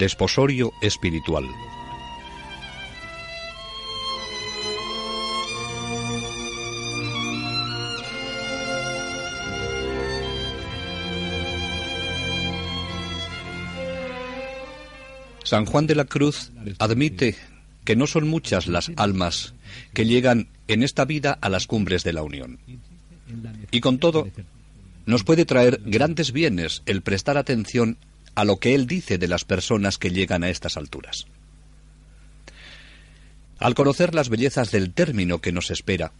Desposorio espiritual. San Juan de la Cruz admite que no son muchas las almas que llegan en esta vida a las cumbres de la unión. Y con todo, nos puede traer grandes bienes el prestar atención a lo que él dice de las personas que llegan a estas alturas. Al conocer las bellezas del término que nos espera,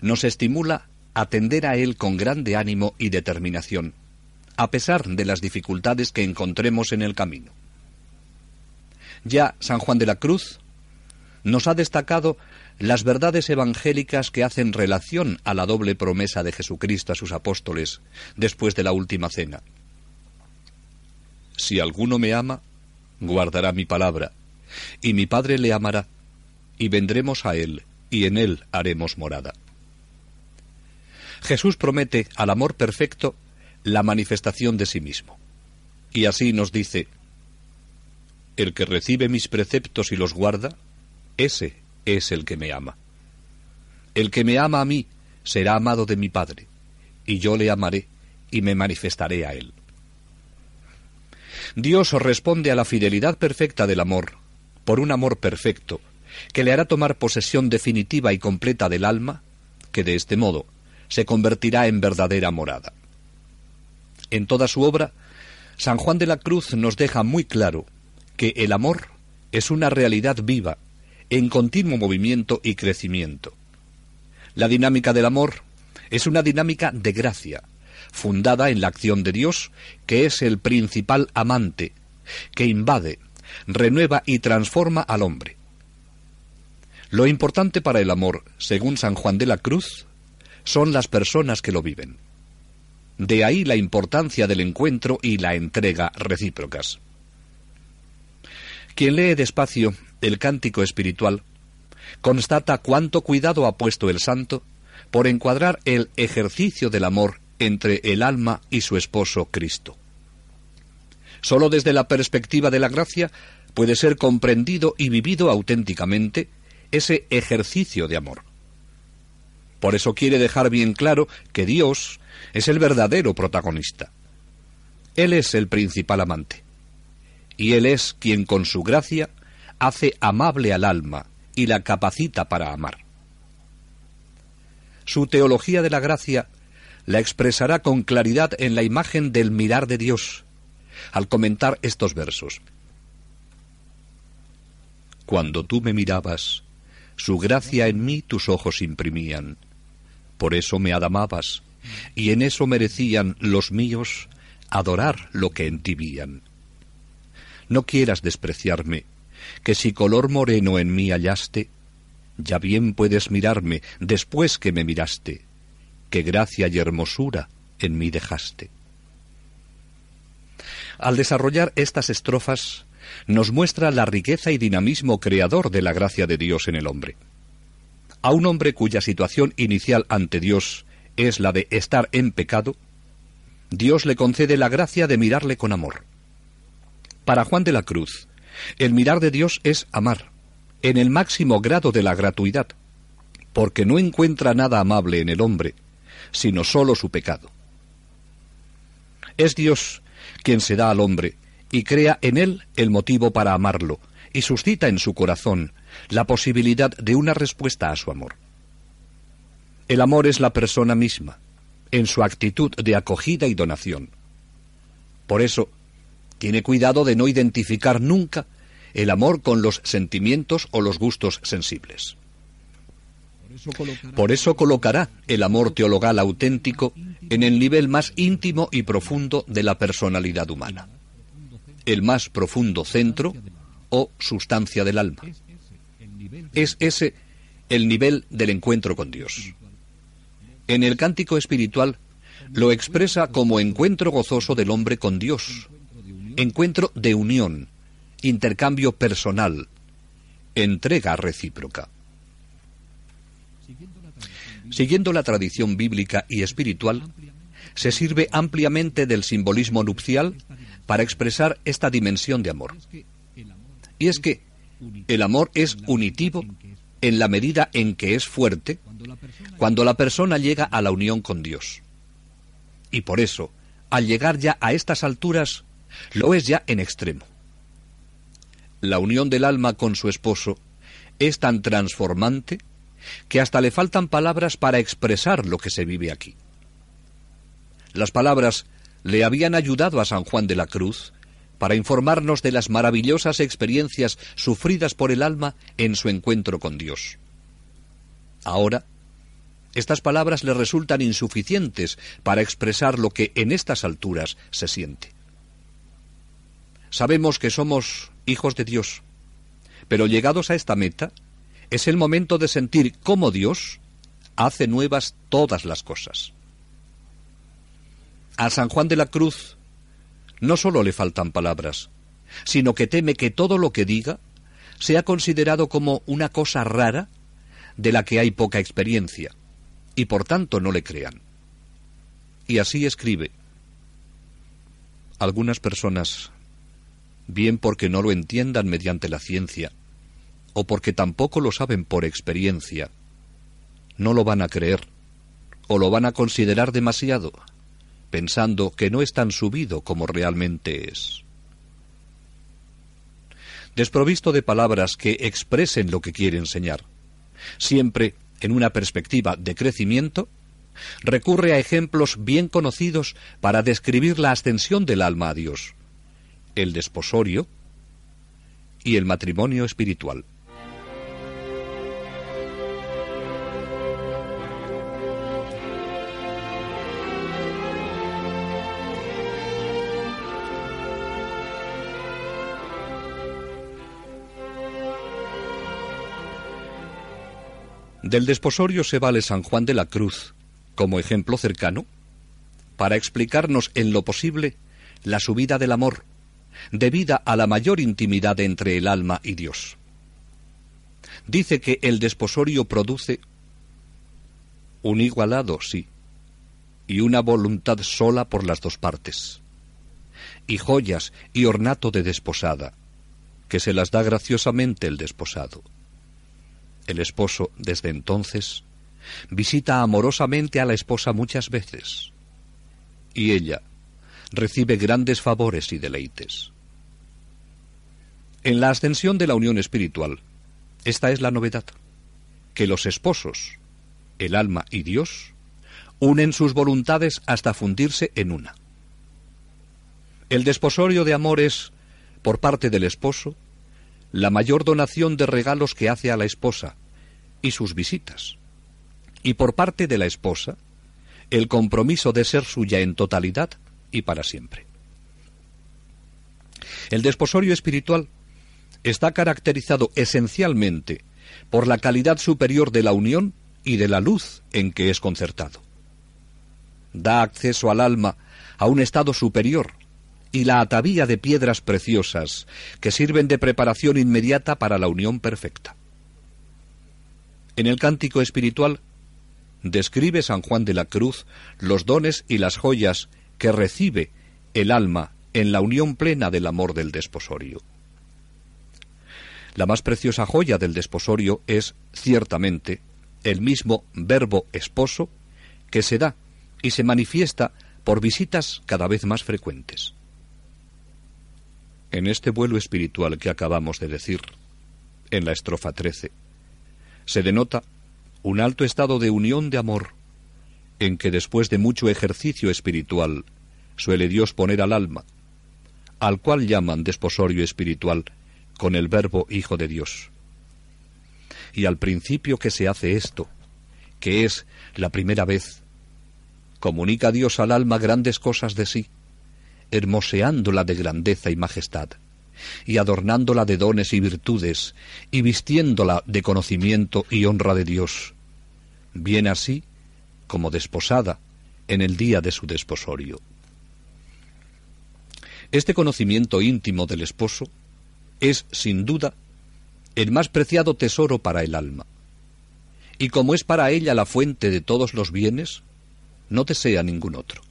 nos estimula a tender a él con grande ánimo y determinación, a pesar de las dificultades que encontremos en el camino. Ya San Juan de la Cruz nos ha destacado las verdades evangélicas que hacen relación a la doble promesa de Jesucristo a sus apóstoles después de la última cena. Si alguno me ama, guardará mi palabra, y mi Padre le amará, y vendremos a él, y en él haremos morada. Jesús promete al amor perfecto la manifestación de sí mismo. Y así nos dice, el que recibe mis preceptos y los guarda, ese es el que me ama. El que me ama a mí será amado de mi Padre, y yo le amaré y me manifestaré a él. Dios responde a la fidelidad perfecta del amor por un amor perfecto, que le hará tomar posesión definitiva y completa del alma, que de este modo se convertirá en verdadera morada. En toda su obra, San Juan de la Cruz nos deja muy claro que el amor es una realidad viva en continuo movimiento y crecimiento. La dinámica del amor es una dinámica de gracia, fundada en la acción de Dios, que es el principal amante, que invade, renueva y transforma al hombre. Lo importante para el amor, según San Juan de la Cruz, son las personas que lo viven. De ahí la importancia del encuentro y la entrega recíprocas. Quien lee despacio el cántico espiritual, constata cuánto cuidado ha puesto el santo por encuadrar el ejercicio del amor entre el alma y su esposo Cristo. Solo desde la perspectiva de la gracia puede ser comprendido y vivido auténticamente ese ejercicio de amor. Por eso quiere dejar bien claro que Dios es el verdadero protagonista. Él es el principal amante. Y Él es quien con su gracia hace amable al alma y la capacita para amar. Su teología de la gracia la expresará con claridad en la imagen del mirar de Dios, al comentar estos versos. Cuando tú me mirabas, su gracia en mí tus ojos imprimían. Por eso me adamabas, y en eso merecían los míos adorar lo que en ti vían. No quieras despreciarme, que si color moreno en mí hallaste, ya bien puedes mirarme después que me miraste, que gracia y hermosura en mí dejaste. Al desarrollar estas estrofas, nos muestra la riqueza y dinamismo creador de la gracia de Dios en el hombre. A un hombre cuya situación inicial ante Dios es la de estar en pecado, Dios le concede la gracia de mirarle con amor. Para Juan de la Cruz, el mirar de Dios es amar, en el máximo grado de la gratuidad, porque no encuentra nada amable en el hombre, sino sólo su pecado. Es Dios quien se da al hombre y crea en él el motivo para amarlo, y suscita en su corazón la posibilidad de una respuesta a su amor. El amor es la persona misma, en su actitud de acogida y donación. Por eso, tiene cuidado de no identificar nunca el amor con los sentimientos o los gustos sensibles. Por eso colocará el amor teologal auténtico en el nivel más íntimo y profundo de la personalidad humana, el más profundo centro o sustancia del alma. Es ese el nivel del encuentro con Dios. En el cántico espiritual lo expresa como encuentro gozoso del hombre con Dios, encuentro de unión, intercambio personal, entrega recíproca. Siguiendo la tradición bíblica y espiritual, se sirve ampliamente del simbolismo nupcial para expresar esta dimensión de amor. Y es que el amor es unitivo en la medida en que es fuerte cuando la persona llega a la unión con Dios. Y por eso, al llegar ya a estas alturas, lo es ya en extremo. La unión del alma con su esposo es tan transformante que hasta le faltan palabras para expresar lo que se vive aquí. Las palabras le habían ayudado a San Juan de la Cruz para informarnos de las maravillosas experiencias sufridas por el alma en su encuentro con Dios. Ahora, estas palabras le resultan insuficientes para expresar lo que en estas alturas se siente. Sabemos que somos hijos de Dios, pero llegados a esta meta, es el momento de sentir cómo Dios hace nuevas todas las cosas. A San Juan de la Cruz no solo le faltan palabras, sino que teme que todo lo que diga sea considerado como una cosa rara de la que hay poca experiencia, y por tanto no le crean. Y así escribe. Algunas personas, bien porque no lo entiendan mediante la ciencia, o porque tampoco lo saben por experiencia, no lo van a creer, o lo van a considerar demasiado, pensando que no es tan subido como realmente es. Desprovisto de palabras que expresen lo que quiere enseñar, siempre en una perspectiva de crecimiento, recurre a ejemplos bien conocidos para describir la ascensión del alma a Dios, el desposorio y el matrimonio espiritual. Del desposorio se vale San Juan de la Cruz como ejemplo cercano para explicarnos en lo posible la subida del amor, debida a la mayor intimidad entre el alma y Dios. Dice que el desposorio produce un igualado, sí, y una voluntad sola por las dos partes, y joyas y ornato de desposada, que se las da graciosamente el desposado. El esposo, desde entonces, visita amorosamente a la esposa muchas veces, y ella recibe grandes favores y deleites. En la ascensión de la unión espiritual, esta es la novedad, que los esposos, el alma y Dios, unen sus voluntades hasta fundirse en una. El desposorio de amor es, por parte del esposo, la mayor donación de regalos que hace a la esposa y sus visitas. Y por parte de la esposa, el compromiso de ser suya en totalidad y para siempre. El desposorio espiritual está caracterizado esencialmente por la calidad superior de la unión y de la luz en que es concertado. Da acceso al alma a un estado superior y la atavía de piedras preciosas que sirven de preparación inmediata para la unión perfecta. En el cántico espiritual describe San Juan de la Cruz los dones y las joyas que recibe el alma en la unión plena del amor del desposorio. La más preciosa joya del desposorio es, ciertamente, el mismo verbo esposo que se da y se manifiesta por visitas cada vez más frecuentes. En este vuelo espiritual que acabamos de decir, en la estrofa 13, se denota un alto estado de unión de amor, en que después de mucho ejercicio espiritual suele Dios poner al alma, al cual llaman desposorio espiritual con el verbo Hijo de Dios. Y al principio que se hace esto, que es la primera vez, comunica Dios al alma grandes cosas de sí, hermoseándola de grandeza y majestad, y adornándola de dones y virtudes, y vistiéndola de conocimiento y honra de Dios, bien así como desposada en el día de su desposorio. Este conocimiento íntimo del esposo es, sin duda, el más preciado tesoro para el alma. Y como es para ella la fuente de todos los bienes, no desea ningún otro.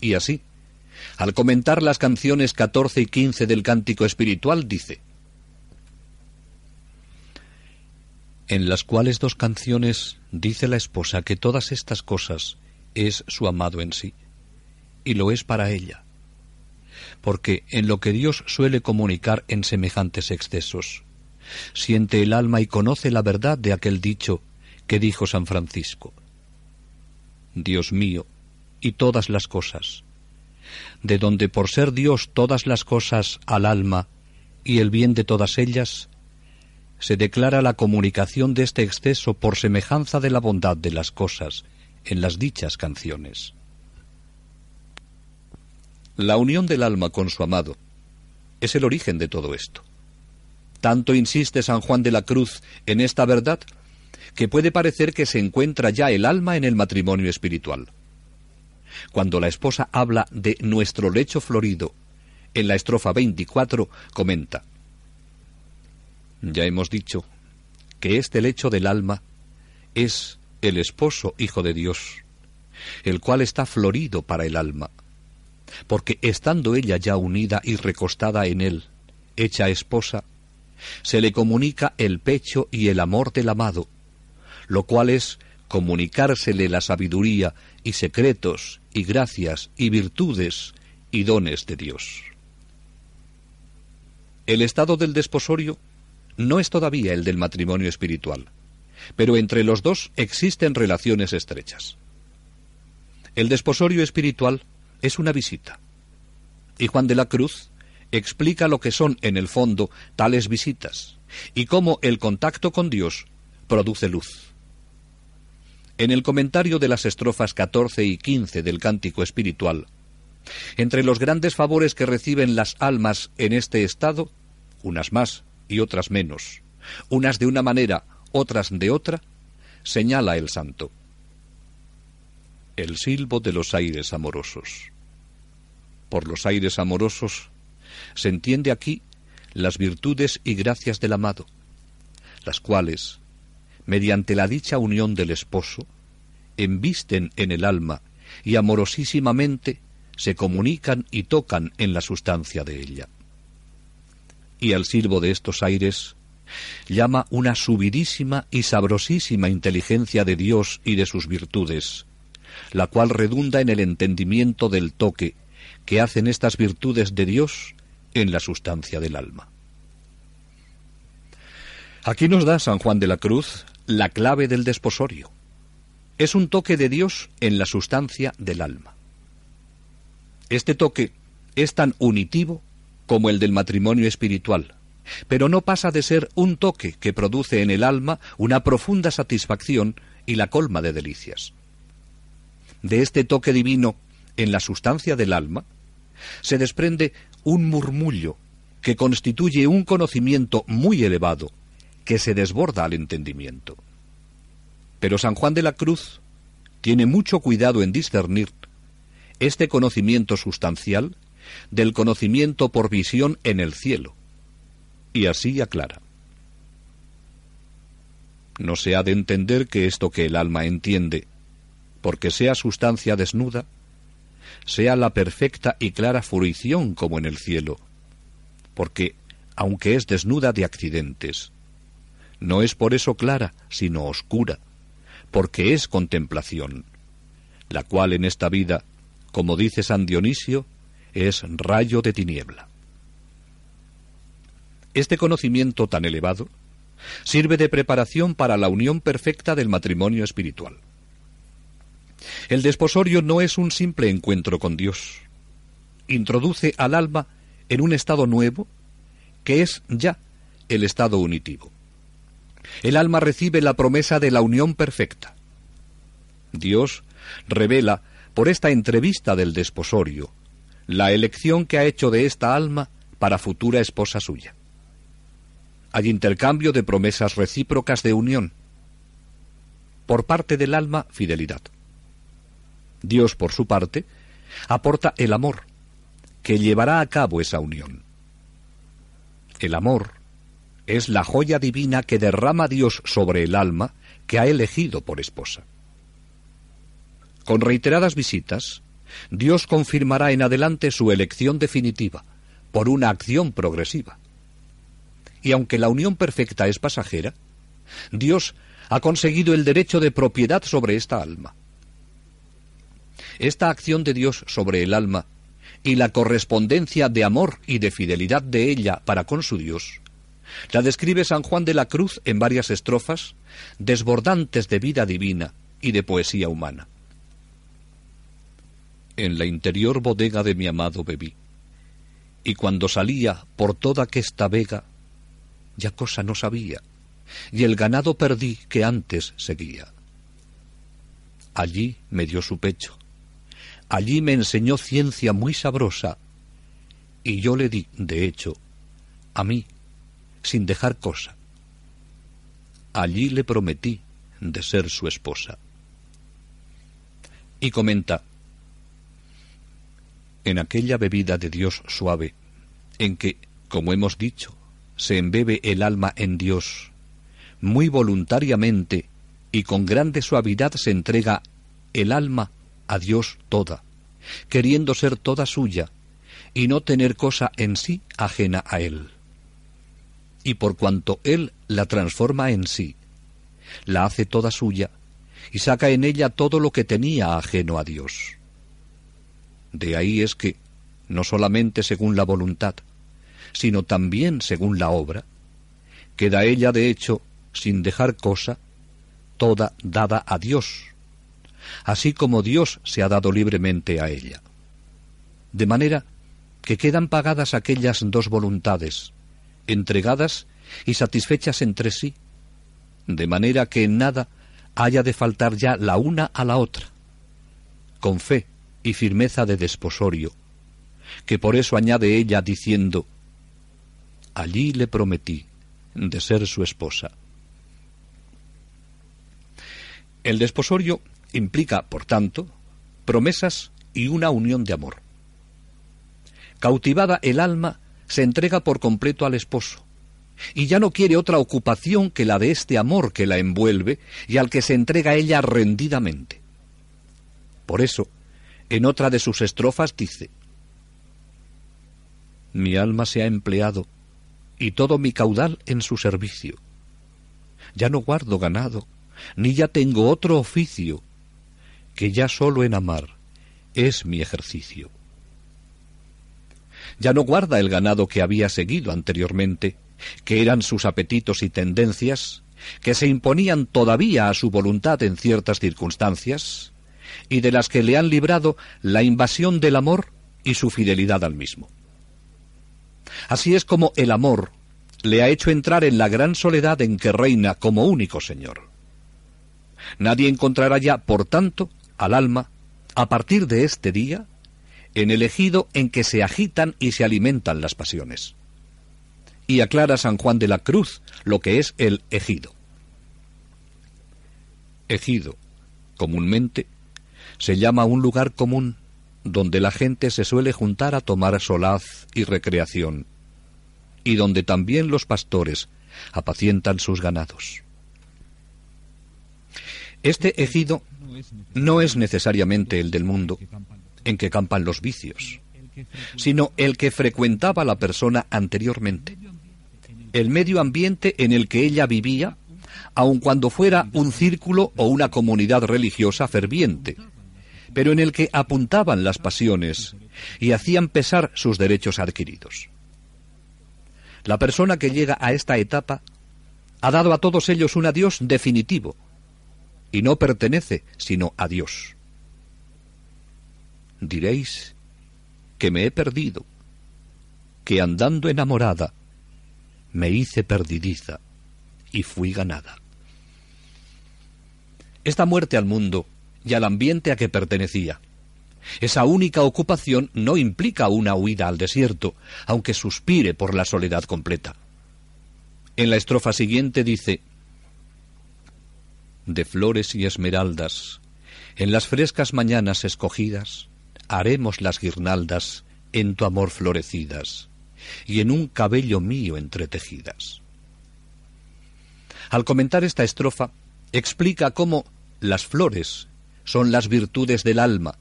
Y así, al comentar las canciones 14 y 15 del cántico espiritual, dice, en las cuales dos canciones dice la esposa que todas estas cosas es su amado en sí, y lo es para ella, porque en lo que Dios suele comunicar en semejantes excesos, siente el alma y conoce la verdad de aquel dicho que dijo San Francisco. Dios mío, y todas las cosas, de donde por ser Dios todas las cosas al alma y el bien de todas ellas, se declara la comunicación de este exceso por semejanza de la bondad de las cosas en las dichas canciones. La unión del alma con su amado es el origen de todo esto. Tanto insiste San Juan de la Cruz en esta verdad que puede parecer que se encuentra ya el alma en el matrimonio espiritual. Cuando la esposa habla de nuestro lecho florido, en la estrofa 24 comenta, ya hemos dicho que este lecho del alma es el esposo Hijo de Dios, el cual está florido para el alma, porque estando ella ya unida y recostada en él, hecha esposa, se le comunica el pecho y el amor del amado, lo cual es comunicársele la sabiduría y secretos y gracias y virtudes y dones de Dios. El estado del desposorio no es todavía el del matrimonio espiritual, pero entre los dos existen relaciones estrechas. El desposorio espiritual es una visita, y Juan de la Cruz explica lo que son en el fondo tales visitas y cómo el contacto con Dios produce luz. En el comentario de las estrofas 14 y 15 del cántico espiritual, entre los grandes favores que reciben las almas en este estado, unas más y otras menos, unas de una manera, otras de otra, señala el santo. El silbo de los aires amorosos. Por los aires amorosos se entiende aquí las virtudes y gracias del amado, las cuales, mediante la dicha unión del esposo, embisten en el alma y amorosísimamente se comunican y tocan en la sustancia de ella. Y al silbo de estos aires llama una subidísima y sabrosísima inteligencia de Dios y de sus virtudes, la cual redunda en el entendimiento del toque que hacen estas virtudes de Dios en la sustancia del alma. Aquí nos da San Juan de la Cruz la clave del desposorio. Es un toque de Dios en la sustancia del alma. Este toque es tan unitivo como el del matrimonio espiritual, pero no pasa de ser un toque que produce en el alma una profunda satisfacción y la colma de delicias. De este toque divino en la sustancia del alma se desprende un murmullo que constituye un conocimiento muy elevado que se desborda al entendimiento. Pero San Juan de la Cruz tiene mucho cuidado en discernir este conocimiento sustancial del conocimiento por visión en el cielo, y así aclara. No se ha de entender que esto que el alma entiende, porque sea sustancia desnuda, sea la perfecta y clara fruición como en el cielo, porque, aunque es desnuda de accidentes, no es por eso clara, sino oscura, porque es contemplación, la cual en esta vida, como dice San Dionisio, es rayo de tiniebla. Este conocimiento tan elevado sirve de preparación para la unión perfecta del matrimonio espiritual. El desposorio no es un simple encuentro con Dios. Introduce al alma en un estado nuevo que es ya el estado unitivo. El alma recibe la promesa de la unión perfecta. Dios revela por esta entrevista del desposorio la elección que ha hecho de esta alma para futura esposa suya. Hay intercambio de promesas recíprocas de unión. Por parte del alma, fidelidad. Dios, por su parte, aporta el amor, que llevará a cabo esa unión. El amor es la joya divina que derrama Dios sobre el alma que ha elegido por esposa. Con reiteradas visitas, Dios confirmará en adelante su elección definitiva, por una acción progresiva. Y aunque la unión perfecta es pasajera, Dios ha conseguido el derecho de propiedad sobre esta alma. Esta acción de Dios sobre el alma y la correspondencia de amor y de fidelidad de ella para con su Dios, la describe San Juan de la Cruz en varias estrofas, desbordantes de vida divina y de poesía humana. En la interior bodega de mi amado bebí, y cuando salía por toda aquesta vega, ya cosa no sabía, y el ganado perdí que antes seguía. Allí me dio su pecho, allí me enseñó ciencia muy sabrosa, y yo le di, de hecho, a mí, sin dejar cosa. Allí le prometí de ser su esposa. Y comenta, en aquella bebida de Dios suave, en que, como hemos dicho, se embebe el alma en Dios, muy voluntariamente y con grande suavidad se entrega el alma a Dios toda, queriendo ser toda suya y no tener cosa en sí ajena a Él. Y por cuanto Él la transforma en sí, la hace toda suya y saca en ella todo lo que tenía ajeno a Dios. De ahí es que, no solamente según la voluntad, sino también según la obra, queda ella de hecho, sin dejar cosa, toda dada a Dios, así como Dios se ha dado libremente a ella. De manera que quedan pagadas aquellas dos voluntades, entregadas y satisfechas entre sí, de manera que en nada haya de faltar ya la una a la otra, con fe y firmeza de desposorio, que por eso añade ella diciendo, allí le prometí de ser su esposa. El desposorio implica, por tanto, promesas y una unión de amor. Cautivada el alma, se entrega por completo al esposo, y ya no quiere otra ocupación que la de este amor que la envuelve y al que se entrega ella rendidamente. Por eso, en otra de sus estrofas dice, Mi alma se ha empleado y todo mi caudal en su servicio. Ya no guardo ganado, ni ya tengo otro oficio, que ya solo en amar es mi ejercicio. Ya no guarda el ganado que había seguido anteriormente, que eran sus apetitos y tendencias, que se imponían todavía a su voluntad en ciertas circunstancias, y de las que le han librado la invasión del amor y su fidelidad al mismo. Así es como el amor le ha hecho entrar en la gran soledad en que reina como único Señor. Nadie encontrará ya, por tanto, al alma, a partir de este día, en el ejido en que se agitan y se alimentan las pasiones. Y aclara San Juan de la Cruz lo que es el ejido. Ejido, comúnmente, se llama un lugar común donde la gente se suele juntar a tomar solaz y recreación, y donde también los pastores apacientan sus ganados. Este ejido no es necesariamente el del mundo, en que campan los vicios, sino el que frecuentaba la persona anteriormente, el medio ambiente en el que ella vivía, aun cuando fuera un círculo o una comunidad religiosa ferviente, pero en el que apuntaban las pasiones y hacían pesar sus derechos adquiridos. La persona que llega a esta etapa ha dado a todos ellos un adiós definitivo y no pertenece sino a Dios. Diréis que me he perdido, que andando enamorada me hice perdidiza y fui ganada. Esta muerte al mundo y al ambiente a que pertenecía. Esa única ocupación no implica una huida al desierto, aunque suspire por la soledad completa. En la estrofa siguiente dice, De flores y esmeraldas, en las frescas mañanas escogidas, haremos las guirnaldas en tu amor florecidas, y en un cabello mío entretejidas. Al comentar esta estrofa, explica cómo las flores son las virtudes del alma,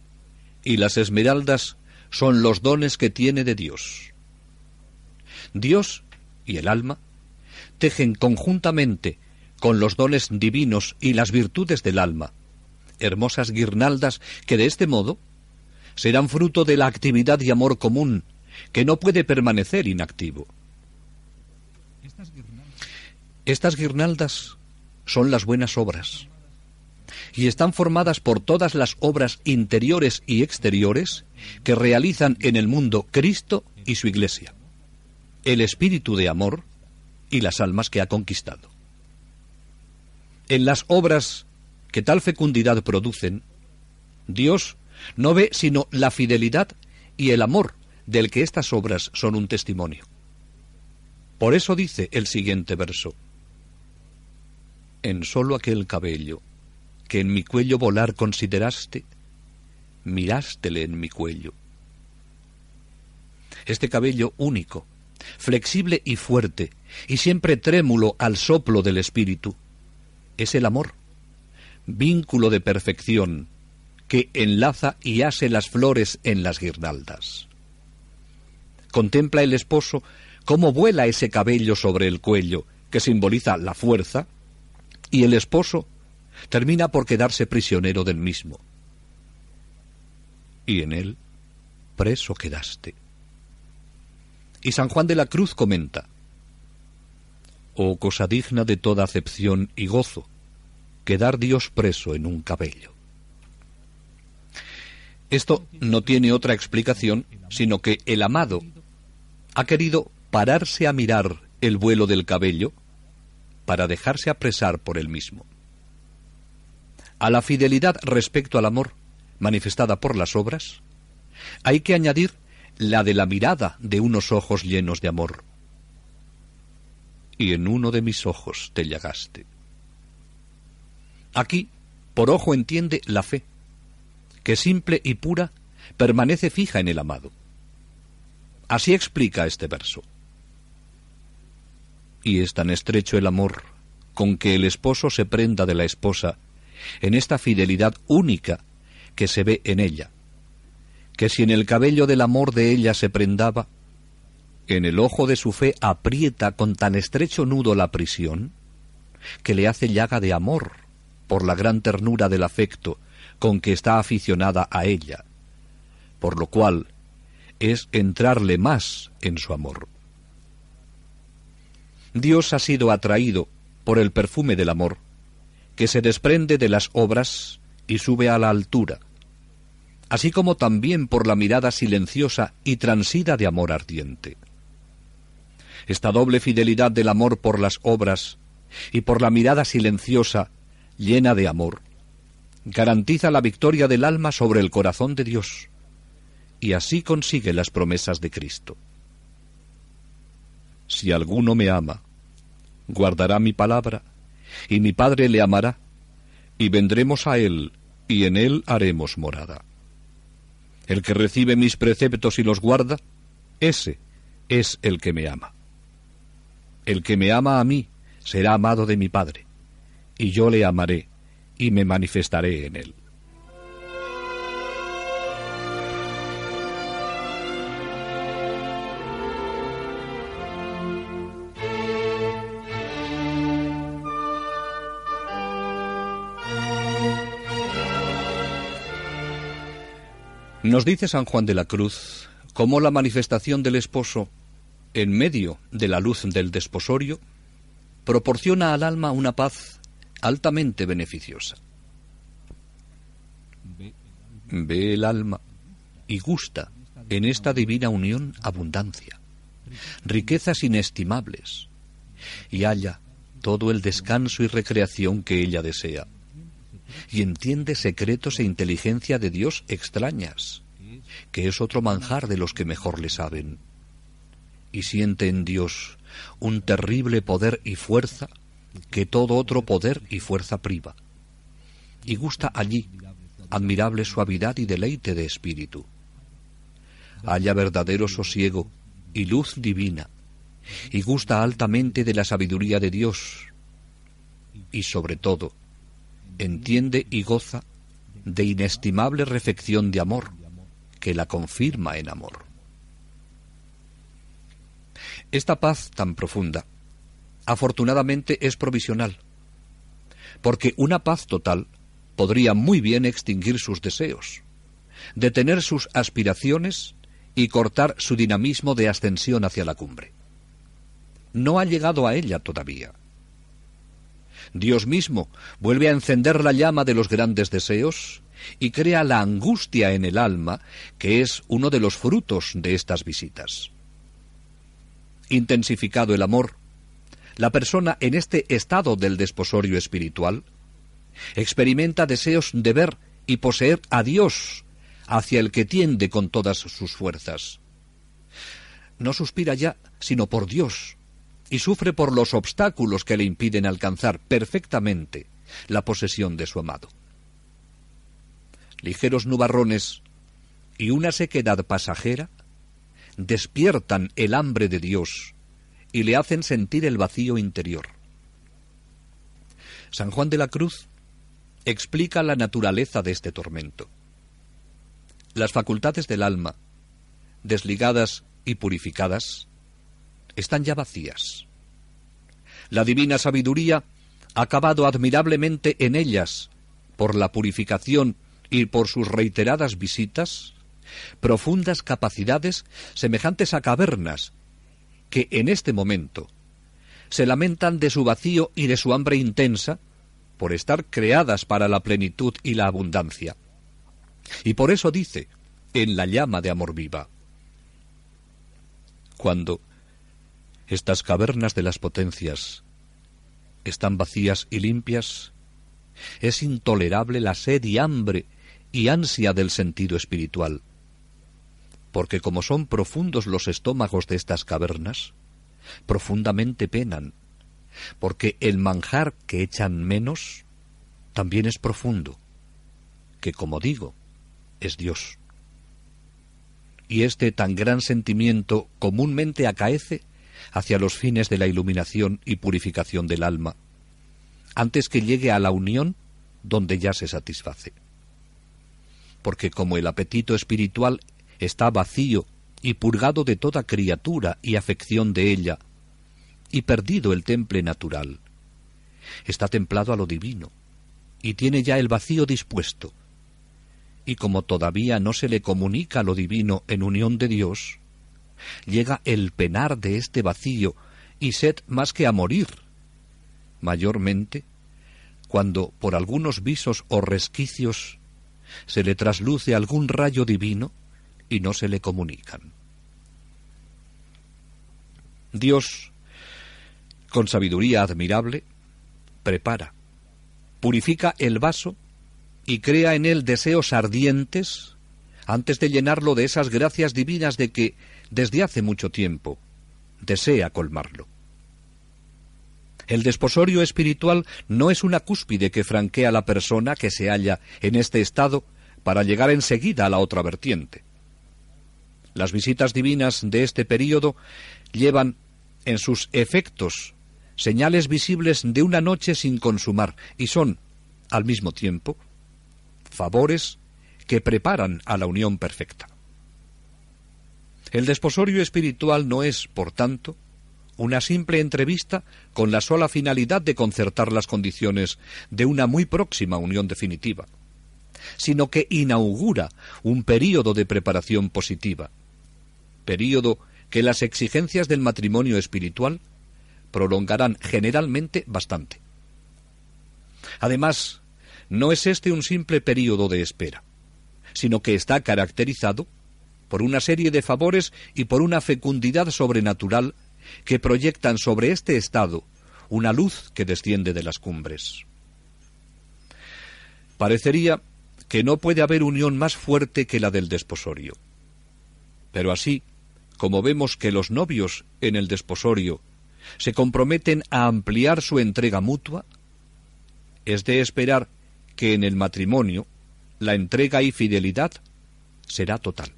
y las esmeraldas son los dones que tiene de Dios. Dios y el alma tejen conjuntamente con los dones divinos y las virtudes del alma, hermosas guirnaldas que de este modo serán fruto de la actividad y amor común, que no puede permanecer inactivo. Estas guirnaldas son las buenas obras y están formadas por todas las obras interiores y exteriores que realizan en el mundo Cristo y su Iglesia, el espíritu de amor y las almas que ha conquistado. En las obras que tal fecundidad producen, Dios no ve sino la fidelidad y el amor del que estas obras son un testimonio. Por eso dice el siguiente verso, En solo aquel cabello que en mi cuello volar consideraste, mirástele en mi cuello. Este cabello único, flexible y fuerte, y siempre trémulo al soplo del espíritu, es el amor, vínculo de perfección que enlaza y hace las flores en las guirnaldas. Contempla el esposo cómo vuela ese cabello sobre el cuello, que simboliza la fuerza, y el esposo termina por quedarse prisionero del mismo. Y en él preso quedaste. Y San Juan de la Cruz comenta, Oh cosa digna de toda acepción y gozo, quedar Dios preso en un cabello. Esto no tiene otra explicación sino que el amado ha querido pararse a mirar el vuelo del cabello para dejarse apresar por él mismo. A la fidelidad respecto al amor, manifestada por las obras, hay que añadir la de la mirada de unos ojos llenos de amor. Y en uno de mis ojos te llagaste. Aquí, por ojo entiende la fe, que simple y pura permanece fija en el amado. Así explica este verso. Y es tan estrecho el amor con que el esposo se prenda de la esposa en esta fidelidad única que se ve en ella, que si en el cabello del amor de ella se prendaba, en el ojo de su fe aprieta con tan estrecho nudo la prisión, que le hace llaga de amor por la gran ternura del afecto con que está aficionada a ella, por lo cual es entrarle más en su amor. Dios ha sido atraído por el perfume del amor, que se desprende de las obras y sube a la altura, así como también por la mirada silenciosa y transida de amor ardiente. Esta doble fidelidad del amor por las obras y por la mirada silenciosa llena de amor, garantiza la victoria del alma sobre el corazón de Dios, y así consigue las promesas de Cristo. Si alguno me ama, guardará mi palabra, y mi Padre le amará, y vendremos a él, y en él haremos morada. El que recibe mis preceptos y los guarda, ese es el que me ama. El que me ama a mí será amado de mi Padre, y yo le amaré, y me manifestaré en él. Nos dice San Juan de la Cruz cómo la manifestación del esposo en medio de la luz del desposorio proporciona al alma una paz altamente beneficiosa. Ve el alma y gusta en esta divina unión abundancia, riquezas inestimables, y halla todo el descanso y recreación que ella desea y entiende secretos e inteligencia de Dios extrañas, que es otro manjar de los que mejor le saben, y siente en Dios un terrible poder y fuerza que todo otro poder y fuerza priva, y gusta allí admirable suavidad y deleite de espíritu. Halla verdadero sosiego y luz divina, y gusta altamente de la sabiduría de Dios, y sobre todo, entiende y goza de inestimable refección de amor que la confirma en amor. Esta paz tan profunda, afortunadamente, es provisional, porque una paz total podría muy bien extinguir sus deseos, detener sus aspiraciones y cortar su dinamismo de ascensión hacia la cumbre. No ha llegado a ella todavía. Dios mismo vuelve a encender la llama de los grandes deseos y crea la angustia en el alma, que es uno de los frutos de estas visitas. Intensificado el amor, la persona en este estado del desposorio espiritual experimenta deseos de ver y poseer a Dios hacia el que tiende con todas sus fuerzas. No suspira ya sino por Dios, y sufre por los obstáculos que le impiden alcanzar perfectamente la posesión de su amado. Ligeros nubarrones y una sequedad pasajera despiertan el hambre de Dios y le hacen sentir el vacío interior. San Juan de la Cruz explica la naturaleza de este tormento. Las facultades del alma, desligadas y purificadas, están ya vacías. La divina sabiduría ha acabado admirablemente en ellas por la purificación y por sus reiteradas visitas, profundas capacidades semejantes a cavernas que en este momento se lamentan de su vacío y de su hambre intensa por estar creadas para la plenitud y la abundancia. Y por eso dice, en la llama de amor viva, cuando estas cavernas de las potencias están vacías y limpias, es intolerable la sed y hambre y ansia del sentido espiritual, porque como son profundos los estómagos de estas cavernas, profundamente penan, porque el manjar que echan menos también es profundo, que como digo, es Dios. Y este tan gran sentimiento comúnmente acaece hacia los fines de la iluminación y purificación del alma, antes que llegue a la unión donde ya se satisface. Porque como el apetito espiritual está vacío y purgado de toda criatura y afección de ella, y perdido el temple natural, está templado a lo divino, y tiene ya el vacío dispuesto, y como todavía no se le comunica lo divino en unión de Dios, llega el penar de este vacío y sed más que a morir, mayormente cuando por algunos visos o resquicios se le trasluce algún rayo divino y no se le comunican. Dios, con sabiduría admirable, prepara, purifica el vaso y crea en él deseos ardientes antes de llenarlo de esas gracias divinas de que desde hace mucho tiempo, desea colmarlo. El desposorio espiritual no es una cúspide que franquea a la persona que se halla en este estado para llegar enseguida a la otra vertiente. Las visitas divinas de este período llevan en sus efectos señales visibles de una noche sin consumar y son, al mismo tiempo, favores que preparan a la unión perfecta. El desposorio espiritual no es, por tanto, una simple entrevista con la sola finalidad de concertar las condiciones de una muy próxima unión definitiva, sino que inaugura un período de preparación positiva, período que las exigencias del matrimonio espiritual prolongarán generalmente bastante. Además, no es este un simple período de espera, sino que está caracterizado por una serie de favores y por una fecundidad sobrenatural que proyectan sobre este estado una luz que desciende de las cumbres. Parecería que no puede haber unión más fuerte que la del desposorio. Pero así, como vemos que los novios en el desposorio se comprometen a ampliar su entrega mutua, es de esperar que en el matrimonio la entrega y fidelidad será total.